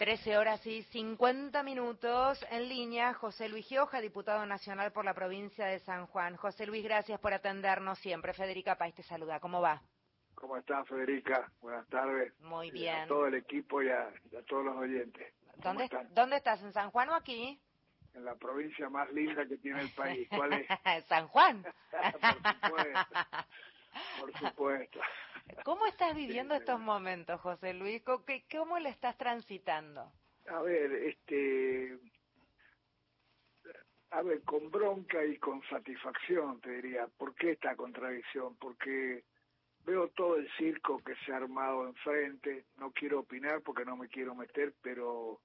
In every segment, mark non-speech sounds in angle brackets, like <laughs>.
13 horas y 50 minutos en línea. José Luis Gioja, diputado nacional por la provincia de San Juan. José Luis, gracias por atendernos siempre. Federica País te saluda. ¿Cómo va? ¿Cómo estás, Federica? Buenas tardes. Muy bien. a todo el equipo y a, todos los oyentes. ¿Dónde, ¿Dónde estás? ¿En San Juan o aquí? En la provincia más linda que tiene el país. ¿Cuál es? <laughs> San Juan. <laughs> por supuesto. Por supuesto. ¿Cómo estás viviendo estos momentos, José Luis? ¿Cómo, le estás transitando? A ver, este, a ver, con bronca y con satisfacción, te diría. ¿Por qué esta contradicción? Porque veo todo el circo que se ha armado enfrente. No quiero opinar porque no me quiero meter, pero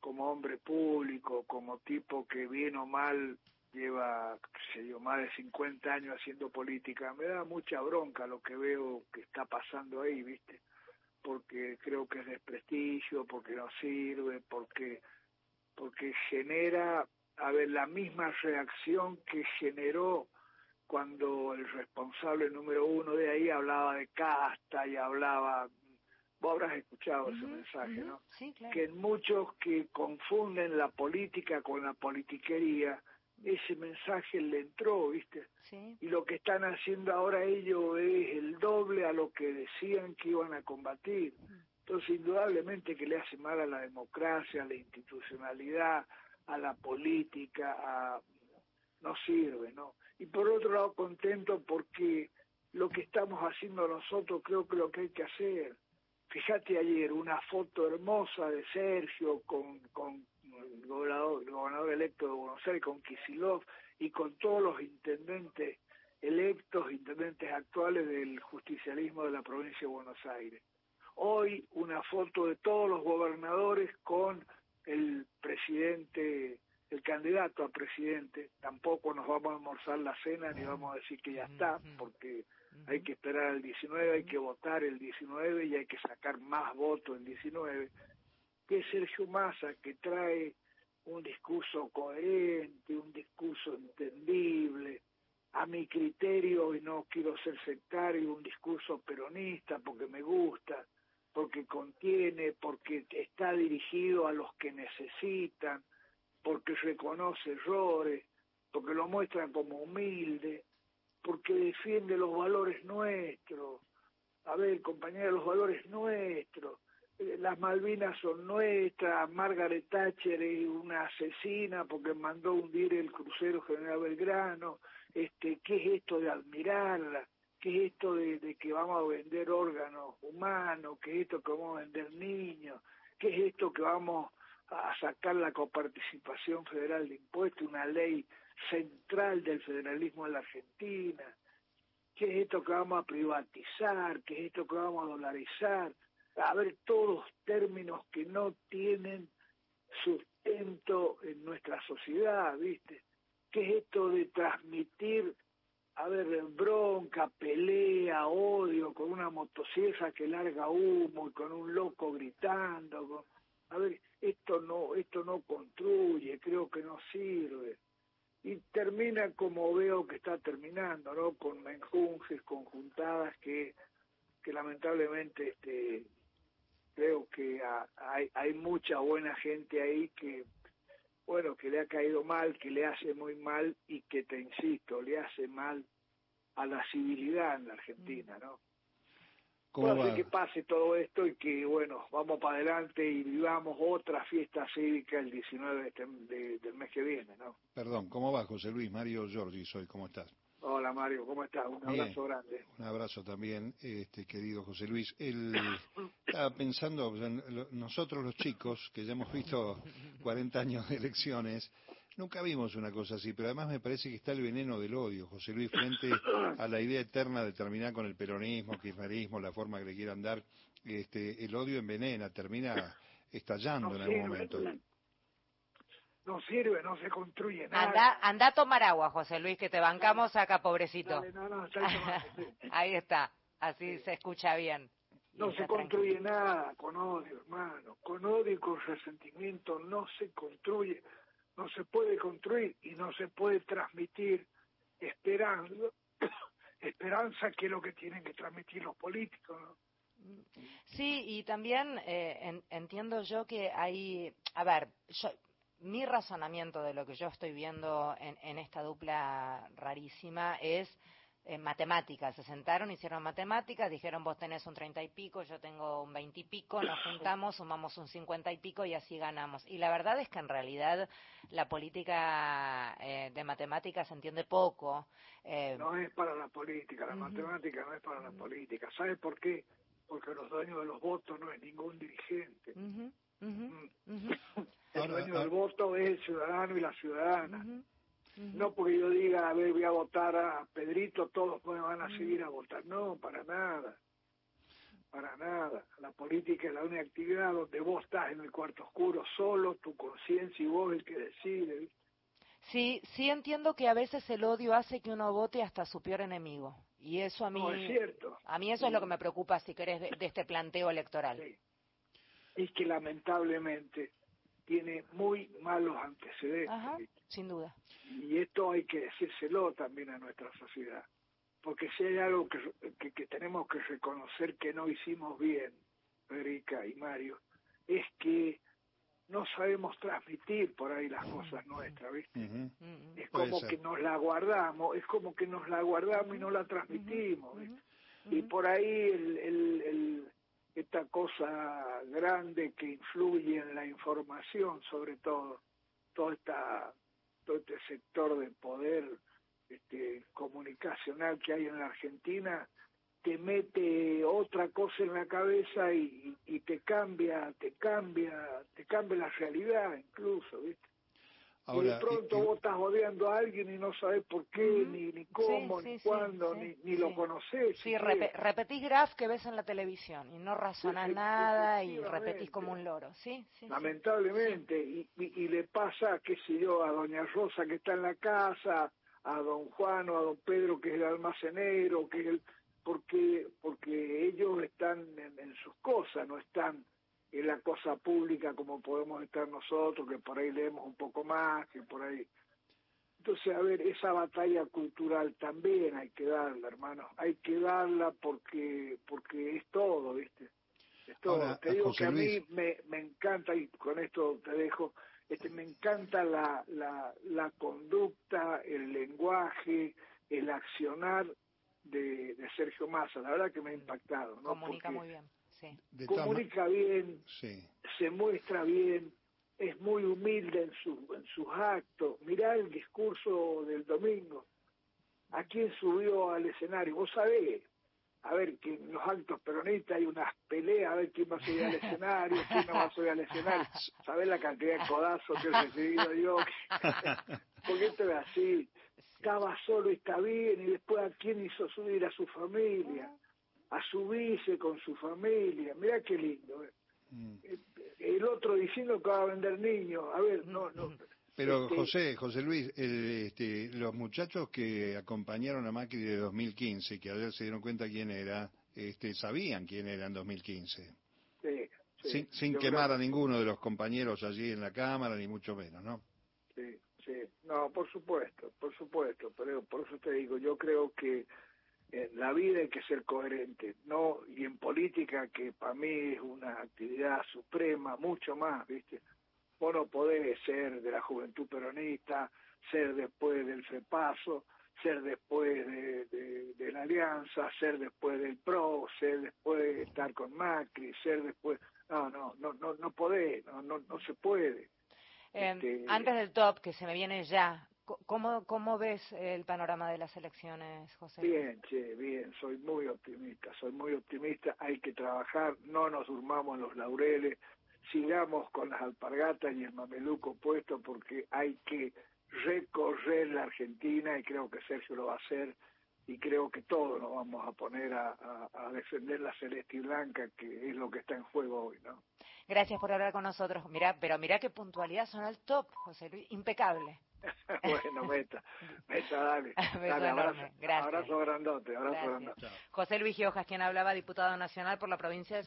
como hombre público, como tipo que bien o mal lleva, sé yo, más de 50 años haciendo política, me da mucha bronca lo que veo que está pasando ahí, ¿viste? Porque creo que es desprestigio, porque no sirve, porque porque genera, a ver, la misma reacción que generó cuando el responsable número uno de ahí hablaba de casta y hablaba vos habrás escuchado ese mensaje, ¿no? Sí, claro. Que muchos que confunden la política con la politiquería, ese mensaje le entró, ¿viste? Y lo que están haciendo ahora ellos es el doble a lo que decían que iban a combatir. Entonces, indudablemente que le hace mal a la democracia, a la institucionalidad, a la política, a... no sirve, ¿no? Y por otro lado, contento porque lo que estamos haciendo nosotros creo que lo que hay que hacer. Fíjate ayer una foto hermosa de Sergio con, con el gobernador, el gobernador electo de Buenos Aires, con Kisilov y con todos los intendentes electos, intendentes actuales del justicialismo de la provincia de Buenos Aires. Hoy una foto de todos los gobernadores con el presidente, el candidato a presidente. Tampoco nos vamos a almorzar la cena ni vamos a decir que ya está, porque hay que esperar al 19, hay que votar el 19 y hay que sacar más votos el 19 que es Sergio Massa, que trae un discurso coherente, un discurso entendible, a mi criterio, y no quiero ser sectario, un discurso peronista porque me gusta, porque contiene, porque está dirigido a los que necesitan, porque reconoce errores, porque lo muestra como humilde, porque defiende los valores nuestros. A ver, compañeros, los valores nuestros las Malvinas son nuestras, Margaret Thatcher es una asesina porque mandó hundir el crucero General Belgrano, este, ¿qué es esto de admirarla? ¿Qué es esto de, que vamos a vender órganos humanos? ¿Qué es esto que vamos a vender niños? ¿Qué es esto que vamos a sacar la coparticipación federal de impuestos, una ley central del federalismo en la Argentina? ¿Qué es esto que vamos a privatizar? ¿Qué es esto que vamos a dolarizar? A ver todos términos que no tienen sustento en nuestra sociedad, ¿viste? ¿Qué es esto de transmitir, a ver, bronca, pelea, odio con una motosierra que larga humo y con un loco gritando? A ver, esto no, esto no construye, creo que no sirve. Y termina como veo que está terminando, ¿no? Con menjunjes, conjuntadas que, que lamentablemente este, creo que hay, hay mucha buena gente ahí que, bueno, que le ha caído mal, que le hace muy mal y que, te insisto, le hace mal a la civilidad en la Argentina, ¿no? ¿Cómo que pase todo esto y que, bueno, vamos para adelante y vivamos otra fiesta cívica el 19 de, del mes que viene, ¿no? Perdón, ¿cómo va, José Luis? Mario Giorgi soy, ¿cómo estás? Hola Mario, ¿cómo estás? Un abrazo grande. Un abrazo también, este, querido José Luis. El, estaba pensando, nosotros los chicos, que ya hemos visto 40 años de elecciones, nunca vimos una cosa así, pero además me parece que está el veneno del odio, José Luis, frente a la idea eterna de terminar con el peronismo, kirchnerismo, la forma que le quieran dar. Este, el odio envenena, termina estallando en algún momento no sirve, no se construye nada. Anda, anda a tomar agua, José Luis, que te bancamos acá, pobrecito. <laughs> Ahí está, así se escucha bien. No se construye nada con odio, hermano. Con odio y con resentimiento no se construye, no se puede construir y no se puede transmitir esperanza, <coughs> esperanza que es lo que tienen que transmitir los políticos, ¿no? Sí, y también eh, entiendo yo que hay, a ver, yo, mi razonamiento de lo que yo estoy viendo en, en esta dupla rarísima es en matemáticas. Se sentaron, hicieron matemáticas, dijeron vos tenés un treinta y pico, yo tengo un veinte y pico, nos <coughs> juntamos, sumamos un cincuenta y pico y así ganamos. Y la verdad es que en realidad la política eh, de matemáticas se entiende poco. Eh, no es para la política, la matemática no es para la política. ¿Sabes por qué? Porque los dueños de los votos no es ningún dirigente. Mm. <laughs> el dueño del voto es el ciudadano y la ciudadana. No porque yo diga, a ver, voy a votar a Pedrito, todos me van a seguir a votar. No, para nada. Para nada. La política es la única actividad donde vos estás en el cuarto oscuro, solo, tu conciencia y vos el que decide. Sí, sí entiendo que a veces el odio hace que uno vote hasta su peor enemigo. Y eso a mí... No, es cierto. A mí eso es lo que me preocupa, si querés, de, este planteo electoral. Sí. Es que lamentablemente tiene muy malos antecedentes. Ajá, sin duda. Y esto hay que decírselo también a nuestra sociedad, porque si hay algo que, que, tenemos que reconocer que no hicimos bien, Federica y Mario, es que no sabemos transmitir por ahí las cosas nuestras, ¿viste? Es como que nos la guardamos, es como que nos la guardamos y no la transmitimos, Y por ahí el, el, esta cosa grande que influye en la información, sobre todo, toda esta todo este sector de poder este, comunicacional que hay en la Argentina te mete otra cosa en la cabeza y, y, te cambia, te cambia, te cambia la realidad incluso, ¿viste? y de pronto vos estás odiando a alguien y no sabes por qué, ni, ni cómo, ni cuándo, ni, ni lo conoces. Sí, repetís graf que ves en la televisión y no razonás nada y repetís como un loro, ¿sí? Lamentablemente, y, y, le pasa, qué sé yo, a doña Rosa que está en la casa, a don Juan o a don Pedro que es el almacenero, que es el... porque, porque ellos están en sus cosas, no están en la cosa pública como podemos estar nosotros, que por ahí leemos un poco más, que por ahí... Entonces, a ver, esa batalla cultural también hay que darla, hermano. Hay que darla porque porque es todo, ¿viste? Es todo. te digo que a mí me, me encanta, y con esto te dejo, este, me encanta la, la, la conducta, el lenguaje, el accionar de, de Sergio Massa. La verdad que me ha impactado. ¿no? Comunica muy bien comunica bien, se muestra bien, es muy humilde en, su, en sus actos. Mirá el discurso del domingo. ¿A quién subió al escenario? Vos sabés, a ver, que en los actos peronistas hay unas peleas, a ver quién va a subir al <laughs> escenario, quién no va a subir al escenario. <laughs> ¿Sabés la cantidad de codazos que he recibido yo? <laughs> Porque esto es así. Estaba solo está bien, y después a quién hizo subir a su familia a subirse con su familia. Mira qué lindo. Eh. Mm. El otro diciendo que va a vender niños. A ver, no, no. Pero este, José, José Luis, este, los muchachos que acompañaron a Macri de 2015, que ayer se dieron cuenta quién era, este, sabían quién era en 2015. Sí, sin, sin quemar a ninguno de los compañeros allí en la Cámara, ni mucho menos, ¿no? Sí, sí. No, por supuesto, por supuesto. Pero por eso te digo, yo creo que en la vida hay que ser coherente, no y en política que para mí es una actividad suprema, mucho más, ¿viste? Vos no podés ser de la juventud peronista, ser después del FEPASO, ser después de, de, la Alianza, ser después del PRO, ser después de estar con Macri, ser después... No, no, no, no, no podés, no, no, no se puede. Eh, este, antes del top, que se me viene ya, ¿Cómo, ¿Cómo ves el panorama de las elecciones, José? Bien, che, bien, soy muy optimista, soy muy optimista, hay que trabajar, no nos durmamos en los laureles, sigamos con las alpargatas y el mameluco puesto porque hay que recorrer la Argentina y creo que Sergio lo va a hacer y creo que todos nos vamos a poner a, a, defender la celeste y blanca que es lo que está en juego hoy, ¿no? Gracias por hablar con nosotros. Mira, pero mira qué puntualidad son al top, José Luis, impecable. <laughs> bueno, meta, meta, dale. <laughs> dale abrazo, Gracias. abrazo grandote, abrazo grandote. José Luis Giojas, quien hablaba, diputado nacional por la provincia de San